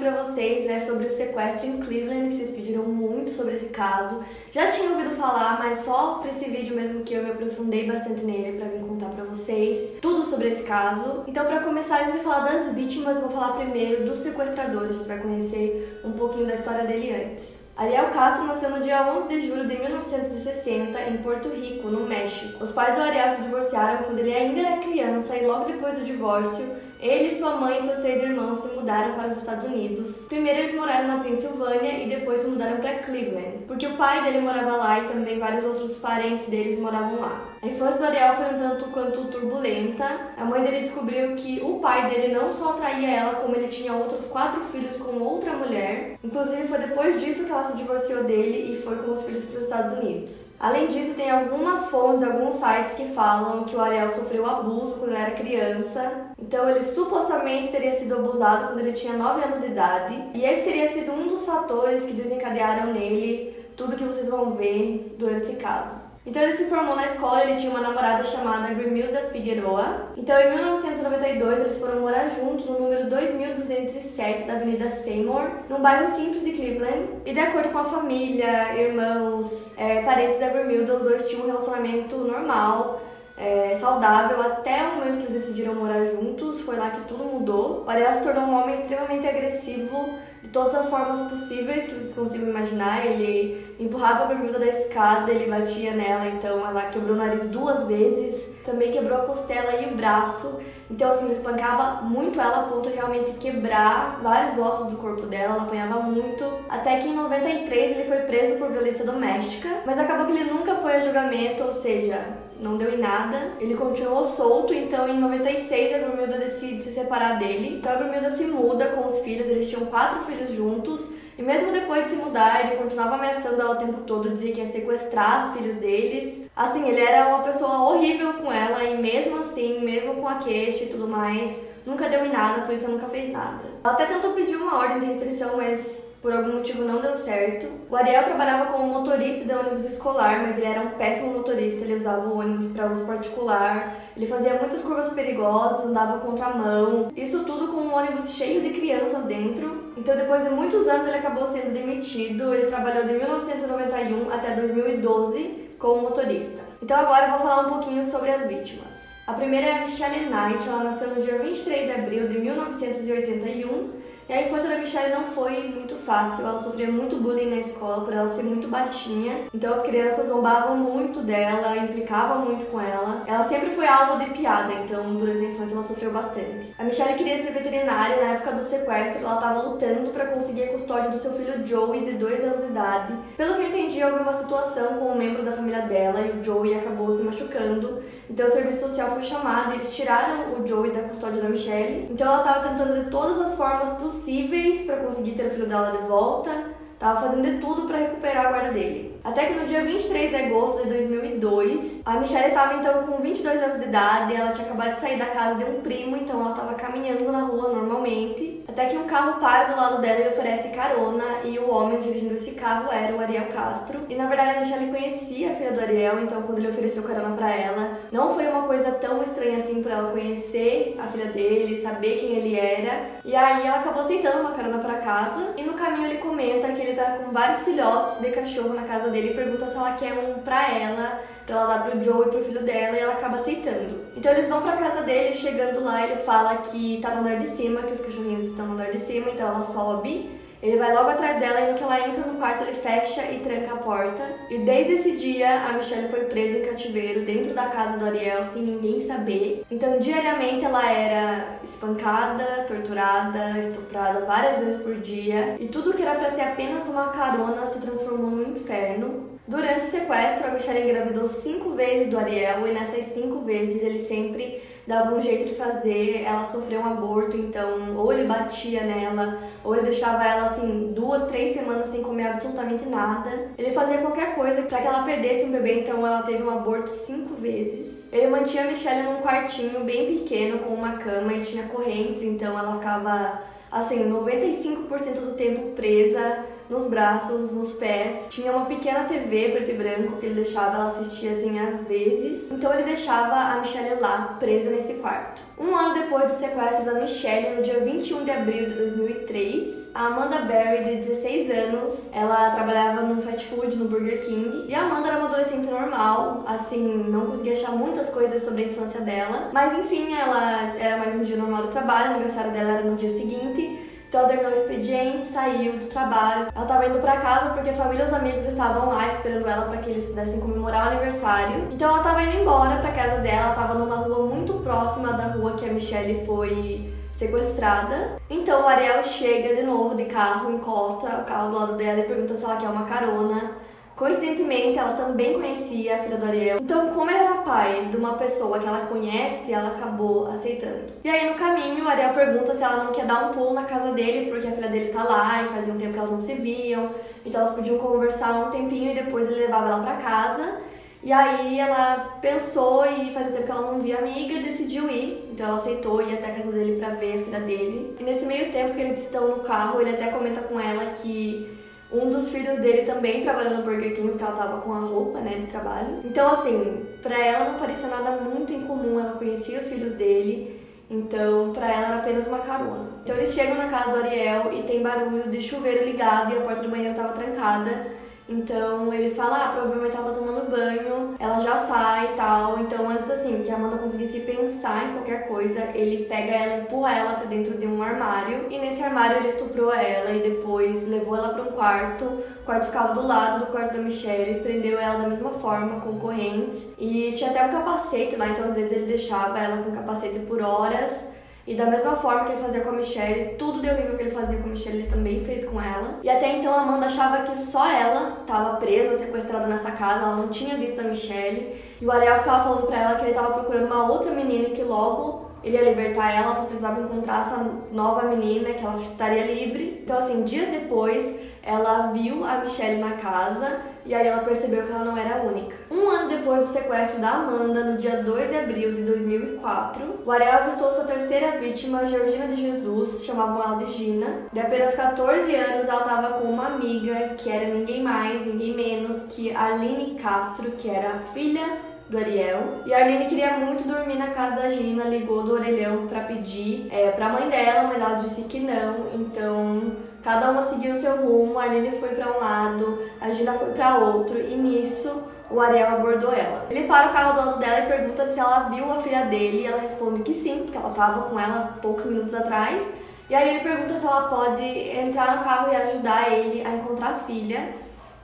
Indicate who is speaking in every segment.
Speaker 1: Para vocês é sobre o sequestro em Cleveland, que vocês pediram muito sobre esse caso. Já tinha ouvido falar, mas só para esse vídeo mesmo que eu me aprofundei bastante nele para vir contar para vocês tudo sobre esse caso. Então, para começar, antes de falar das vítimas, vou falar primeiro do sequestrador. A gente vai conhecer um pouquinho da história dele antes. Ariel Castro nasceu no dia 11 de julho de 1960 em Porto Rico, no México. Os pais do Ariel se divorciaram quando ele ainda era criança e logo depois do divórcio, ele, sua mãe e seus três irmãos se mudaram para os Estados Unidos. Primeiro eles moraram na Pensilvânia e depois se mudaram para Cleveland, porque o pai dele morava lá e também vários outros parentes deles moravam lá. A infância do Ariel foi um tanto quanto turbulenta. A mãe dele descobriu que o pai dele não só traía ela, como ele tinha outros quatro filhos com outra mulher. Inclusive, foi depois disso que ela se divorciou dele e foi com os filhos para os Estados Unidos. Além disso, tem algumas fontes, alguns sites que falam que o Ariel sofreu abuso quando ele era criança. Então, ele supostamente teria sido abusado quando ele tinha 9 anos de idade. E esse teria sido um dos fatores que desencadearam nele tudo que vocês vão ver durante esse caso. Então ele se formou na escola, ele tinha uma namorada chamada Grimilda Figueroa. Então em 1992 eles foram morar juntos no número 2207 da Avenida Seymour, num bairro simples de Cleveland. E de acordo com a família, irmãos, é, parentes da Grimilda, os dois tinham um relacionamento normal. É, saudável até o momento que eles decidiram morar juntos, foi lá que tudo mudou. O Ariel se tornou um homem extremamente agressivo, todas as formas possíveis que vocês consigam imaginar. Ele empurrava a bermuda da escada, ele batia nela, então ela quebrou o nariz duas vezes, também quebrou a costela e o braço. Então, assim, ele espancava muito ela a ponto de realmente quebrar vários ossos do corpo dela, ela apanhava muito. Até que em 93 ele foi preso por violência doméstica, mas acabou que ele nunca foi a julgamento, ou seja, não deu em nada. Ele continuou solto, então em 96 a Brumilda decide se separar dele. Então a Brumilda se muda com os filhos, eles tinham quatro filhos juntos. E mesmo depois de se mudar, ele continuava ameaçando ela o tempo todo, dizia que ia sequestrar os filhos deles. Assim, ele era uma pessoa horrível com ela e mesmo assim, mesmo com a queixa e tudo mais, nunca deu em nada, isso ela nunca fez nada. Ela até tentou pedir uma ordem de restrição, mas por algum motivo não deu certo. O Ariel trabalhava como motorista de ônibus escolar, mas ele era um péssimo motorista, ele usava o ônibus para uso particular, ele fazia muitas curvas perigosas, andava contramão, isso tudo com um ônibus cheio de crianças dentro. Então, depois de muitos anos, ele acabou sendo demitido. Ele trabalhou de 1991 até 2012 como motorista. Então, agora eu vou falar um pouquinho sobre as vítimas. A primeira é a Michelle Knight, ela nasceu no dia 23 de abril de 1981 e a infância da Michelle não foi muito fácil, ela sofria muito bullying na escola por ela ser muito baixinha. Então as crianças zombavam muito dela, implicavam muito com ela. Ela sempre foi alvo de piada, então durante a infância ela sofreu bastante. A Michelle queria ser veterinária na época do sequestro, ela estava lutando para conseguir a custódia do seu filho Joey, de 2 anos de idade. Pelo que eu entendi, houve uma situação com um membro da família dela e o Joey acabou se machucando. Então o serviço social foi chamado e eles tiraram o Joey da custódia da Michelle. Então ela estava tentando de todas as formas possíveis possíveis para conseguir ter o filho dela de volta, tava fazendo de tudo para recuperar a guarda dele. Até que no dia 23 de agosto de 2002, a Michelle estava então com 22 anos de idade, ela tinha acabado de sair da casa de um primo, então ela estava caminhando na rua normalmente. Até que um carro para do lado dela e oferece carona, e o homem dirigindo esse carro era o Ariel Castro. E na verdade a Michelle conhecia a filha do Ariel, então quando ele ofereceu carona para ela, não foi uma coisa tão estranha assim para ela conhecer a filha dele, saber quem ele era. E aí ela acabou aceitando uma carona para casa, e no caminho ele comenta que ele com vários filhotes de cachorro na casa dele e pergunta se ela quer um pra ela, pra ela dar pro Joe e pro filho dela, e ela acaba aceitando. Então eles vão pra casa dele, chegando lá, ele fala que tá no andar de cima, que os cachorrinhos estão no andar de cima, então ela sobe. Ele vai logo atrás dela e no que ela entra no quarto ele fecha e tranca a porta. E desde esse dia a Michelle foi presa em cativeiro dentro da casa do Ariel sem ninguém saber. Então diariamente ela era espancada, torturada, estuprada várias vezes por dia e tudo que era para ser apenas uma carona se transformou num inferno. Durante o sequestro, a Michelle engravidou cinco vezes do Ariel e nessas cinco vezes ele sempre dava um jeito de fazer ela sofrer um aborto, então ou ele batia nela, ou ele deixava ela assim duas, três semanas sem comer absolutamente nada. Ele fazia qualquer coisa para que ela perdesse um bebê, então ela teve um aborto cinco vezes. Ele mantinha a Michelle num quartinho bem pequeno com uma cama e tinha correntes, então ela ficava assim 95% do tempo presa nos braços, nos pés. Tinha uma pequena TV preto e branco que ele deixava ela assistir assim às vezes. Então ele deixava a Michelle lá, presa nesse quarto. Um ano depois do sequestro da Michelle, no dia 21 de abril de 2003, a Amanda Berry, de 16 anos, ela trabalhava num fast food no Burger King. E a Amanda era uma adolescente normal, assim, não conseguia achar muitas coisas sobre a infância dela. Mas enfim, ela era mais um dia normal do trabalho, o aniversário dela era no dia seguinte. Então ela terminou o expediente, saiu do trabalho. Ela estava indo para casa porque a família e os amigos estavam lá esperando ela para que eles pudessem comemorar o aniversário. Então ela estava indo embora para casa dela, ela estava numa rua muito próxima da rua que a Michelle foi sequestrada. Então o Ariel chega de novo de carro, encosta o carro do lado dela e pergunta se ela quer uma carona. Coincidentemente, ela também conhecia a filha do Ariel. Então, como ele era pai de uma pessoa que ela conhece, ela acabou aceitando. E aí, no caminho, Ariel pergunta se ela não quer dar um pulo na casa dele, porque a filha dele tá lá e fazia um tempo que elas não se viam. Então, elas podiam conversar um tempinho e depois ele levava ela pra casa. E aí, ela pensou e fazia tempo que ela não via a amiga decidiu ir. Então, ela aceitou ir até a casa dele pra ver a filha dele. E nesse meio tempo que eles estão no carro, ele até comenta com ela que um dos filhos dele também trabalhou no Burger King porque ela tava com a roupa, né, de trabalho. Então, assim, pra ela não parecia nada muito incomum, ela conhecia os filhos dele. Então, pra ela era apenas uma carona. Então, eles chegam na casa do Ariel e tem barulho de chuveiro ligado e a porta do banheiro tava trancada. Então ele fala, ah, provavelmente ela tá tomando banho, ela já sai e tal. Então antes assim, que a Amanda conseguisse pensar em qualquer coisa, ele pega ela empurra ela pra dentro de um armário. E nesse armário ele estuprou ela e depois levou ela pra um quarto. O quarto ficava do lado do quarto da Michelle, prendeu ela da mesma forma, com correntes. E tinha até um capacete lá, então às vezes ele deixava ela com capacete por horas. E da mesma forma que ele fazia com a Michelle, tudo de horrível que ele fazia com a Michelle, ele também fez com ela. E até então a Amanda achava que só ela estava presa, sequestrada nessa casa, ela não tinha visto a Michelle. E o Ariel ficava falando pra ela que ele estava procurando uma outra menina e que logo ele ia libertar ela, só precisava encontrar essa nova menina, que ela estaria livre. Então, assim, dias depois, ela viu a Michelle na casa e aí ela percebeu que ela não era única. Um ano depois do sequestro da Amanda, no dia 2 de abril de 2004, o Ariel avistou sua terceira vítima, Georgina de Jesus, chamavam ela de Gina. De apenas 14 anos, ela estava com uma amiga que era ninguém mais, ninguém menos que Aline Castro, que era a filha do Ariel. E a Arlene queria muito dormir na casa da Gina, ligou do orelhão para pedir é, pra mãe dela, mas ela disse que não. Então, cada uma seguiu seu rumo. A Arlene foi para um lado, a Gina foi para outro, e nisso o Ariel abordou ela. Ele para o carro do lado dela e pergunta se ela viu a filha dele, e ela responde que sim, porque ela estava com ela poucos minutos atrás. E aí ele pergunta se ela pode entrar no carro e ajudar ele a encontrar a filha.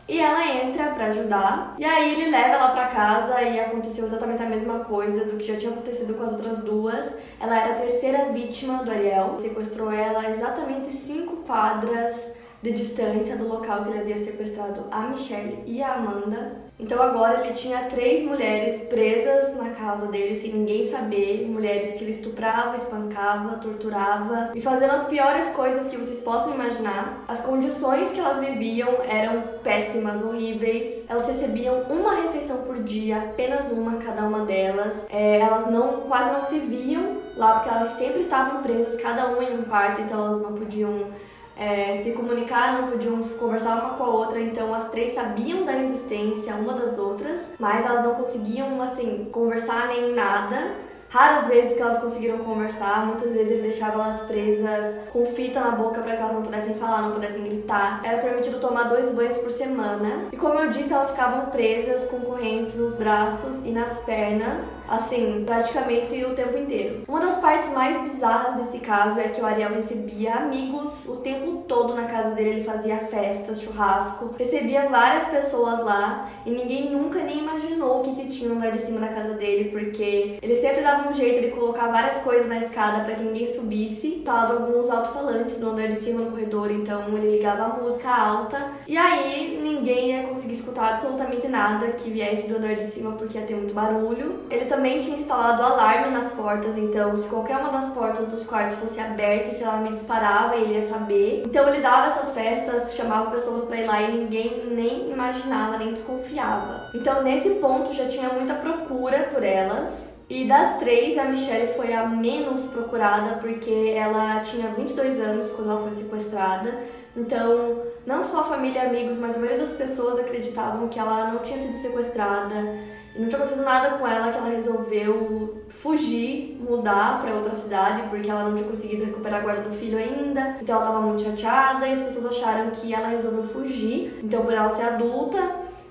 Speaker 1: E ela entra para ajudar. E aí ele leva ela para casa e aconteceu exatamente a mesma coisa do que já tinha acontecido com as outras duas. Ela era a terceira vítima do Ariel. Sequestrou ela exatamente cinco quadras de distância do local que ele havia sequestrado a Michelle e a Amanda. Então agora ele tinha três mulheres presas na casa dele sem ninguém saber, mulheres que ele estuprava, espancava, torturava e fazendo as piores coisas que vocês possam imaginar. As condições que elas viviam eram péssimas, horríveis. Elas recebiam uma refeição por dia, apenas uma cada uma delas. É, elas não quase não se viam lá porque elas sempre estavam presas, cada uma em um quarto, então elas não podiam é, se comunicar, não podiam conversar uma com a outra, então as três sabiam da existência uma das outras, mas elas não conseguiam, assim, conversar nem nada. Raras vezes que elas conseguiram conversar, muitas vezes ele deixava elas presas com fita na boca para que elas não pudessem não pudessem gritar. Era permitido tomar dois banhos por semana. E como eu disse, elas ficavam presas com correntes nos braços e nas pernas assim, praticamente o tempo inteiro. Uma das partes mais bizarras desse caso é que o Ariel recebia amigos o tempo todo na casa dele, ele fazia festas, churrasco, recebia várias pessoas lá e ninguém nunca nem imaginou o que, que tinha no andar de cima da casa dele, porque ele sempre dava um jeito de colocar várias coisas na escada para que ninguém subisse. Instalado alguns alto-falantes no andar de cima no corredor, então ele ligava a música alta. E aí ninguém ia conseguir escutar absolutamente nada que viesse do andar de cima porque ia ter muito barulho. Ele também tinha instalado alarme nas portas, então se qualquer uma das portas dos quartos fosse aberta, esse alarme disparava, ele ia saber. Então ele dava essas festas, chamava pessoas para ir lá e ninguém nem imaginava, nem desconfiava. Então nesse ponto já tinha muita procura por elas. E das três, a Michelle foi a menos procurada porque ela tinha 22 anos quando ela foi sequestrada. Então, não só a família e amigos, mas a maioria das pessoas acreditavam que ela não tinha sido sequestrada não tinha acontecido nada com ela, que ela resolveu fugir, mudar para outra cidade porque ela não tinha conseguido recuperar a guarda do filho ainda. Então, ela estava muito chateada e as pessoas acharam que ela resolveu fugir. Então, por ela ser adulta,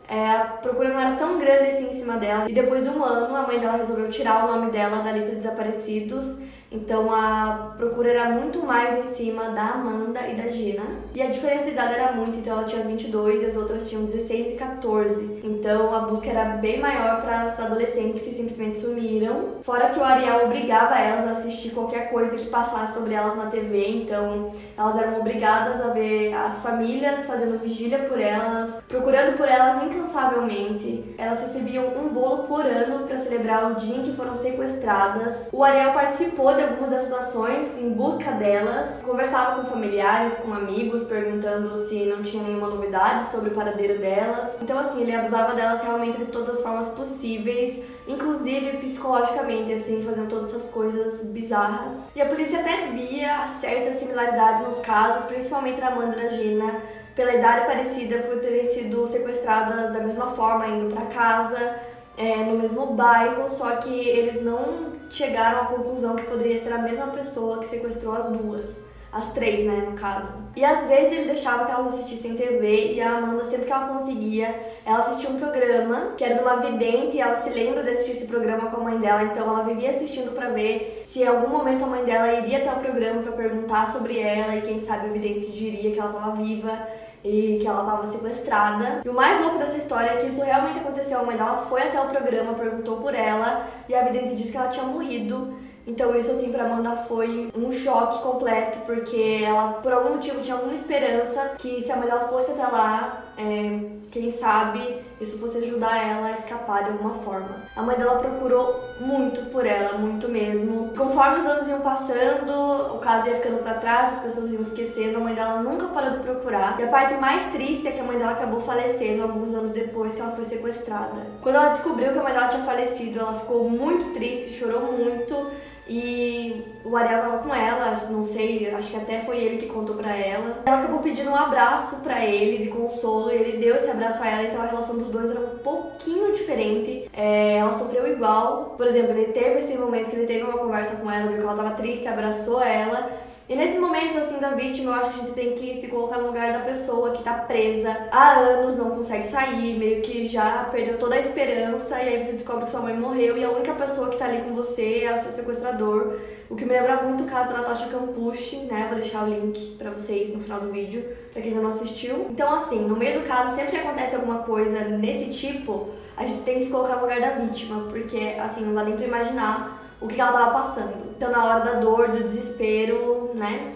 Speaker 1: é, a procura não era tão grande assim em cima dela. E depois de um ano, a mãe dela resolveu tirar o nome dela da lista de desaparecidos então a procura era muito mais em cima da Amanda e da Gina. E a diferença de idade era muito, então ela tinha 22 e as outras tinham 16 e 14. Então a busca era bem maior para as adolescentes que simplesmente sumiram. Fora que o Ariel obrigava elas a assistir qualquer coisa que passasse sobre elas na TV, então elas eram obrigadas a ver as famílias fazendo vigília por elas, procurando por elas incansavelmente. Elas recebiam um bolo por ano para celebrar o dia em que foram sequestradas. O Ariel participou de algumas dessas ações em busca delas, conversava com familiares, com amigos, perguntando se não tinha nenhuma novidade sobre o paradeiro delas. Então, assim, ele abusava delas realmente de todas as formas possíveis, inclusive psicologicamente, assim, fazendo todas essas coisas bizarras. E a polícia até via certas similaridades nos casos, principalmente da Amanda e Gina, pela idade parecida por terem sido sequestradas da mesma forma, indo para casa, é, no mesmo bairro, só que eles não chegaram à conclusão que poderia ser a mesma pessoa que sequestrou as duas. As três, né, no caso. E às vezes ele deixava que elas assistissem TV e a Amanda, sempre que ela conseguia, ela assistia um programa que era de uma vidente e ela se lembra de assistir esse programa com a mãe dela, então ela vivia assistindo para ver se em algum momento a mãe dela iria até o programa para perguntar sobre ela e quem sabe a vidente diria que ela estava viva e que ela estava sequestrada. E o mais louco dessa história é que isso realmente aconteceu. A mãe dela foi até o programa, perguntou por ela e a vidente disse que ela tinha morrido. Então isso assim para Amanda foi um choque completo, porque ela por algum motivo tinha alguma esperança que se a mãe dela fosse até lá, é, quem sabe isso fosse ajudar ela a escapar de alguma forma. A mãe dela procurou muito por ela, muito mesmo. Conforme os anos iam passando, o caso ia ficando para trás, as pessoas iam esquecendo, a mãe dela nunca parou de procurar. E a parte mais triste é que a mãe dela acabou falecendo alguns anos depois que ela foi sequestrada. Quando ela descobriu que a mãe dela tinha falecido, ela ficou muito triste, chorou muito. E o Ariel tava com ela, não sei, acho que até foi ele que contou pra ela. Ela acabou pedindo um abraço pra ele, de consolo, e ele deu esse abraço a ela, então a relação dos dois era um pouquinho diferente. É, ela sofreu igual. Por exemplo, ele teve esse momento que ele teve uma conversa com ela, viu que ela tava triste, abraçou ela. E nesses momentos assim da vítima, eu acho que a gente tem que se colocar no lugar da pessoa que tá presa há anos, não consegue sair, meio que já perdeu toda a esperança, e aí você descobre que sua mãe morreu e a única pessoa que tá ali com você é o seu sequestrador. O que me lembra muito o caso da Natasha Campucci, né? Vou deixar o link pra vocês no final do vídeo, pra quem ainda não assistiu. Então, assim, no meio do caso, sempre que acontece alguma coisa nesse tipo, a gente tem que se colocar no lugar da vítima, porque, assim, não dá nem pra imaginar o que ela tava passando. Então, na hora da dor, do desespero, né?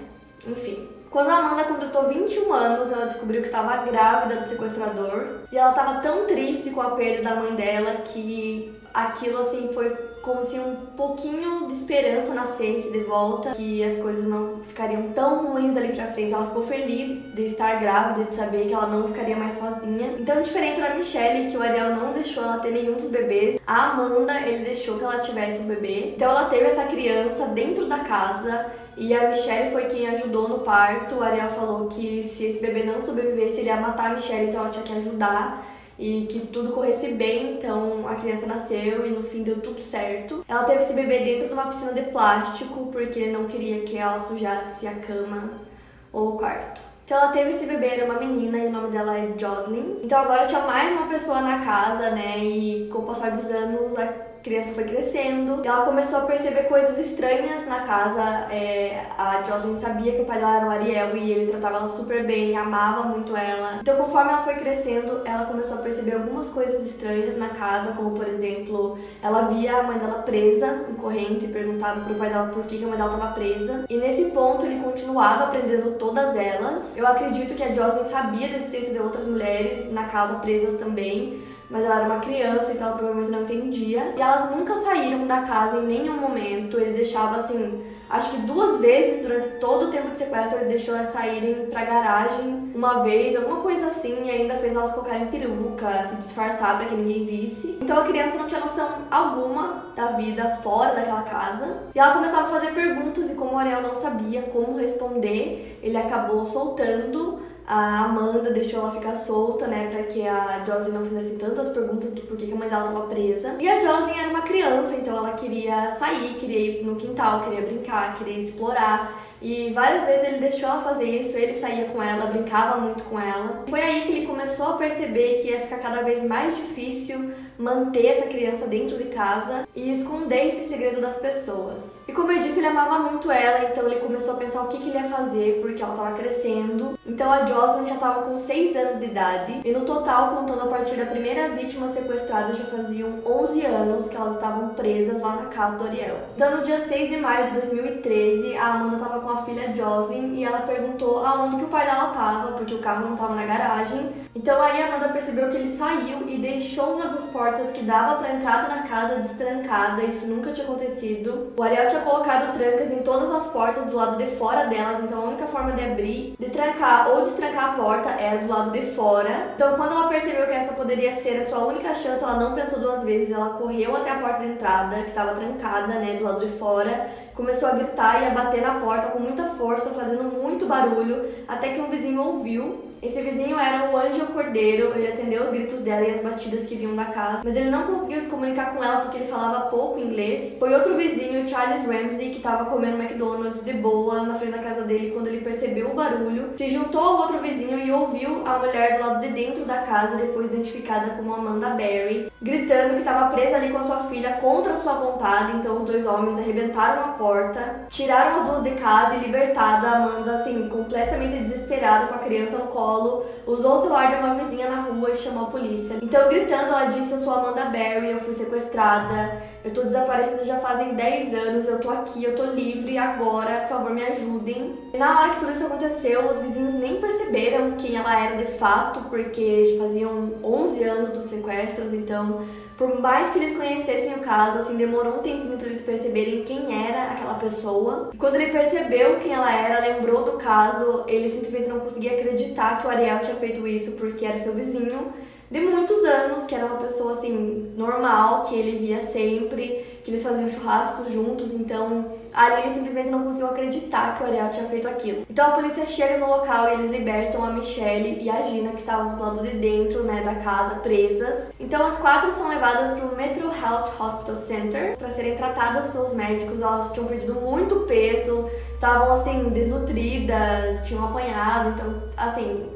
Speaker 1: Enfim. Quando a Amanda completou 21 anos, ela descobriu que estava grávida do sequestrador. E ela estava tão triste com a perda da mãe dela que aquilo assim foi como se um pouquinho de esperança nascesse de volta, que as coisas não ficariam tão ruins ali pra frente. Ela ficou feliz de estar grávida, de saber que ela não ficaria mais sozinha. Então, diferente da Michelle, que o Ariel não deixou ela ter nenhum dos bebês, a Amanda, ele deixou que ela tivesse um bebê. Então, ela teve essa criança dentro da casa. E a Michelle foi quem ajudou no parto. O Ariel falou que se esse bebê não sobrevivesse, ele ia matar a Michelle, então ela tinha que ajudar e que tudo corresse bem, então a criança nasceu e no fim deu tudo certo. Ela teve esse bebê dentro de uma piscina de plástico porque não queria que ela sujasse a cama ou o quarto. Então ela teve esse bebê, era uma menina e o nome dela é Jocelyn. Então agora tinha mais uma pessoa na casa, né? E com o passar dos anos criança foi crescendo ela começou a perceber coisas estranhas na casa. É, a Jocelyn sabia que o pai dela era o Ariel e ele tratava ela super bem, amava muito ela. Então, conforme ela foi crescendo, ela começou a perceber algumas coisas estranhas na casa, como por exemplo, ela via a mãe dela presa em corrente e perguntava pro pai dela por que, que a mãe dela estava presa. E nesse ponto ele continuava aprendendo todas elas. Eu acredito que a Jocelyn sabia da existência de outras mulheres na casa presas também mas ela era uma criança, então ela provavelmente não entendia. E elas nunca saíram da casa em nenhum momento. Ele deixava assim, acho que duas vezes durante todo o tempo de sequestro, ele deixou elas saírem pra garagem uma vez, alguma coisa assim, e ainda fez elas colocarem peruca, se disfarçar para que ninguém visse. Então a criança não tinha noção alguma da vida fora daquela casa. E ela começava a fazer perguntas e como o Ariel não sabia como responder, ele acabou soltando a Amanda deixou ela ficar solta, né, pra que a Josie não fizesse tantas perguntas do porquê que a mãe dela tava presa. E a Josie era uma criança, então ela queria sair, queria ir no quintal, queria brincar, queria explorar. E várias vezes ele deixou ela fazer isso, ele saía com ela, brincava muito com ela. Foi aí que ele começou a perceber que ia ficar cada vez mais difícil manter essa criança dentro de casa e esconder esse segredo das pessoas. E como eu disse, ele amava muito ela, então ele começou a pensar o que, ele ia fazer, porque ela estava crescendo. Então a Jocelyn já estava com 6 anos de idade, e no total, contando a partir da primeira vítima sequestrada, já faziam 11 anos que elas estavam presas lá na casa do Ariel. Então no dia 6 de maio de 2013, a Amanda estava com a filha Jocelyn e ela perguntou aonde que o pai dela estava, porque o carro não estava na garagem. Então aí a Amanda percebeu que ele saiu e deixou uma das portas que dava para entrada na casa destrancada, isso nunca tinha acontecido. O Ariel tinha colocado trancas em todas as portas do lado de fora delas, então a única forma de abrir, de trancar ou destrancar a porta era do lado de fora. Então, quando ela percebeu que essa poderia ser a sua única chance, ela não pensou duas vezes, ela correu até a porta de entrada, que estava trancada, né, do lado de fora, começou a gritar e a bater na porta com muita força, fazendo muito barulho, até que um vizinho ouviu esse vizinho era o Ângelo Cordeiro, ele atendeu os gritos dela e as batidas que vinham da casa, mas ele não conseguiu se comunicar com ela porque ele falava pouco inglês. Foi outro vizinho, Charles Ramsey, que estava comendo McDonald's de boa na frente da casa dele quando ele percebeu o barulho. Se juntou ao outro vizinho e ouviu a mulher do lado de dentro da casa, depois identificada como Amanda Berry, gritando que estava presa ali com a sua filha contra sua vontade. Então os dois homens arrebentaram a porta, tiraram as duas de casa e libertada Amanda, assim, completamente desesperada com a criança no colo colo, usou o celular de uma vizinha na rua e chamou a polícia. Então, gritando, ela disse: Eu sou Amanda Berry, eu fui sequestrada, eu tô desaparecida já fazem 10 anos, eu tô aqui, eu tô livre agora, por favor, me ajudem. E na hora que tudo isso aconteceu, os vizinhos nem perceberam quem ela era de fato, porque já faziam 11 anos dos sequestros, então por mais que eles conhecessem o caso, assim, demorou um tempinho para eles perceberem quem era aquela pessoa. Quando ele percebeu quem ela era, lembrou do caso, ele simplesmente não conseguia acreditar que o Ariel tinha feito isso porque era seu vizinho de muitos anos, que era uma pessoa assim normal, que ele via sempre, que eles faziam churrascos juntos, então ali ele simplesmente não conseguiu acreditar que o Ariel tinha feito aquilo. Então a polícia chega no local e eles libertam a Michelle e a Gina, que estavam do lado de dentro, né, da casa, presas. Então as quatro são levadas para o Metro Health Hospital Center para serem tratadas pelos médicos. Elas tinham perdido muito peso, estavam assim desnutridas, tinham apanhado, então assim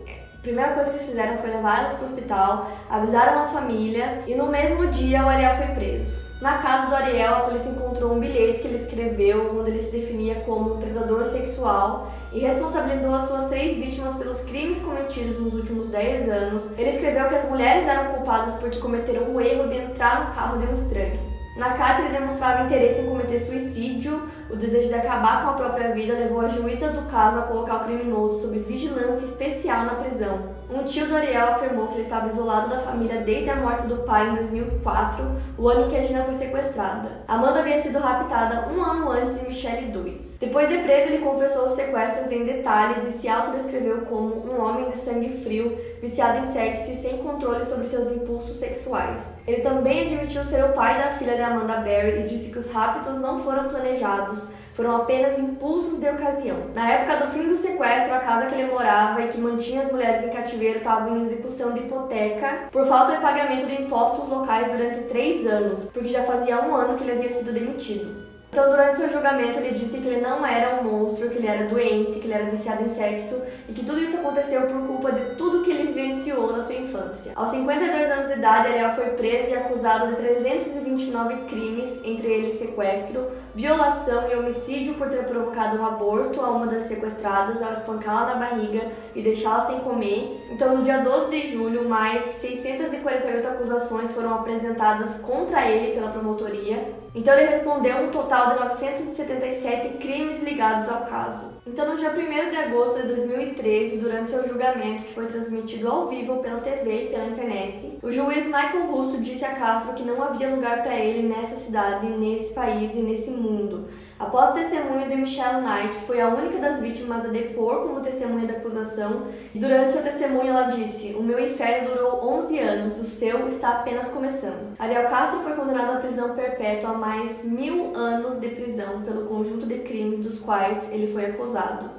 Speaker 1: primeira coisa que eles fizeram foi levar elas para o hospital, avisaram as famílias e no mesmo dia o Ariel foi preso. Na casa do Ariel, a polícia encontrou um bilhete que ele escreveu, onde ele se definia como um predador sexual e responsabilizou as suas três vítimas pelos crimes cometidos nos últimos 10 anos. Ele escreveu que as mulheres eram culpadas porque cometeram o erro de entrar no carro de um estranho. Na carta, ele demonstrava interesse em cometer suicídio. O desejo de acabar com a própria vida levou a juíza do caso a colocar o criminoso sob vigilância especial na prisão. Um tio do Ariel afirmou que ele estava isolado da família desde a morte do pai em 2004, o ano em que a Gina foi sequestrada. Amanda havia sido raptada um ano antes e Michelle dois. Depois de preso, ele confessou os sequestros em detalhes e se autodescreveu como um homem de sangue frio, viciado em sexo e sem controle sobre seus impulsos sexuais. Ele também admitiu ser o pai da filha de Amanda Berry e disse que os raptos não foram planejados, foram apenas impulsos de ocasião. Na época do fim do sequestro, a casa que ele morava e que mantinha as mulheres em cativeiro estava em execução de hipoteca por falta de pagamento de impostos locais durante três anos, porque já fazia um ano que ele havia sido demitido. Então, durante seu julgamento, ele disse que ele não era um monstro, que ele era doente, que ele era viciado em sexo e que tudo isso aconteceu por culpa de tudo que ele vivenciou na sua infância. Aos 52 anos de idade, Ariel foi preso e acusado de 329 crimes, entre eles sequestro, violação e homicídio por ter provocado um aborto a uma das sequestradas ao espancá-la na barriga e deixá-la sem comer. Então, no dia 12 de julho, mais 648 acusações foram apresentadas contra ele pela promotoria. Então, ele respondeu um total de 977 crimes ligados ao caso. Então, no dia 1 de agosto de 2013, durante seu julgamento, que foi transmitido ao vivo pela TV e pela internet, o juiz Michael Russo disse a Castro que não havia lugar para ele nessa cidade, nesse país e nesse mundo. Após o testemunho de Michelle Knight, que foi a única das vítimas a depor como testemunha da acusação, durante seu testemunho ela disse: O meu inferno durou 11 anos, o seu está apenas começando. Ariel Castro foi condenado à prisão perpétua a mais mil anos de prisão pelo conjunto de crimes dos quais ele foi acusado.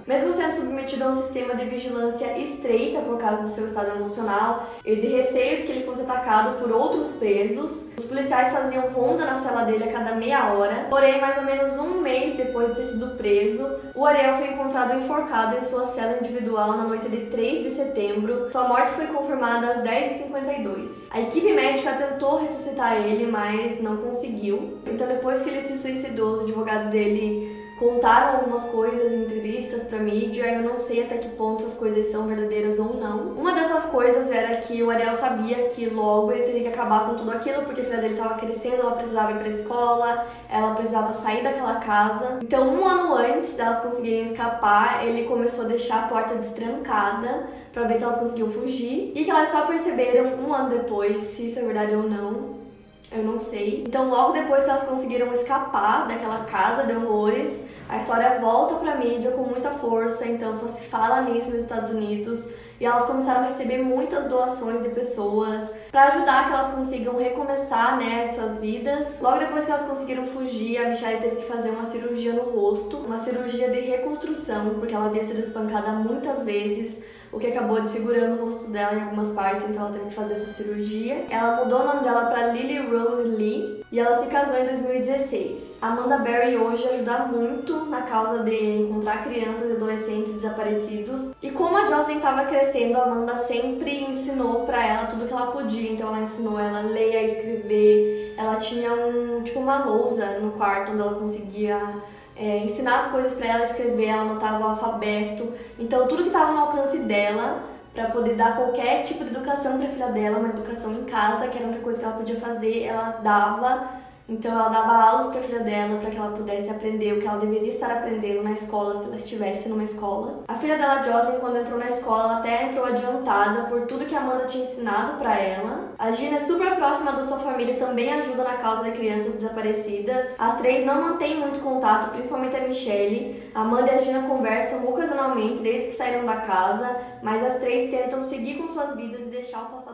Speaker 1: Mesmo sendo submetido a um sistema de vigilância estreita por causa do seu estado emocional e de receios que ele fosse atacado por outros presos, os policiais faziam ronda na cela dele a cada meia hora, porém, mais ou menos um mês depois de ter sido preso, o Ariel foi encontrado enforcado em sua cela individual na noite de 3 de setembro. Sua morte foi confirmada às 10h52. A equipe médica tentou ressuscitar ele, mas não conseguiu. Então, depois que ele se suicidou, os advogados dele contaram algumas coisas em entrevistas para mídia, eu não sei até que ponto as coisas são verdadeiras ou não. Uma dessas coisas era que o Ariel sabia que logo ele teria que acabar com tudo aquilo, porque a filha dele estava crescendo, ela precisava ir para escola, ela precisava sair daquela casa. Então, um ano antes delas conseguirem escapar, ele começou a deixar a porta destrancada para ver se elas conseguiam fugir e que elas só perceberam um ano depois se isso é verdade ou não eu não sei. Então, logo depois que elas conseguiram escapar daquela casa de horrores, a história volta pra mídia com muita força, então só se fala nisso nos Estados Unidos. E elas começaram a receber muitas doações de pessoas para ajudar que elas consigam recomeçar, né, suas vidas. Logo depois que elas conseguiram fugir, a Michelle teve que fazer uma cirurgia no rosto, uma cirurgia de reconstrução, porque ela havia sido espancada muitas vezes o que acabou desfigurando o rosto dela em algumas partes, então ela teve que fazer essa cirurgia. Ela mudou o nome dela para Lily Rose Lee e ela se casou em 2016. Amanda Berry hoje ajuda muito na causa de encontrar crianças e adolescentes desaparecidos. E como a Jocelyn estava crescendo, a Amanda sempre ensinou para ela tudo que ela podia. Então ela ensinou ela a ler, a escrever. Ela tinha um tipo uma lousa no quarto onde ela conseguia é, ensinar as coisas para ela escrever, ela anotava o alfabeto. Então, tudo que estava no alcance dela, para poder dar qualquer tipo de educação para a filha dela, uma educação em casa, que era a única coisa que ela podia fazer, ela dava então ela dava aulas para a filha dela para que ela pudesse aprender o que ela deveria estar aprendendo na escola se ela estivesse numa escola. A filha dela, Jocelyn, quando entrou na escola, ela até entrou adiantada por tudo que a Amanda tinha ensinado para ela. A Gina é super próxima da sua família e também ajuda na causa de crianças desaparecidas. As três não mantêm muito contato, principalmente a Michelle. A Amanda e a Gina conversam ocasionalmente desde que saíram da casa, mas as três tentam seguir com suas vidas e deixar o passado.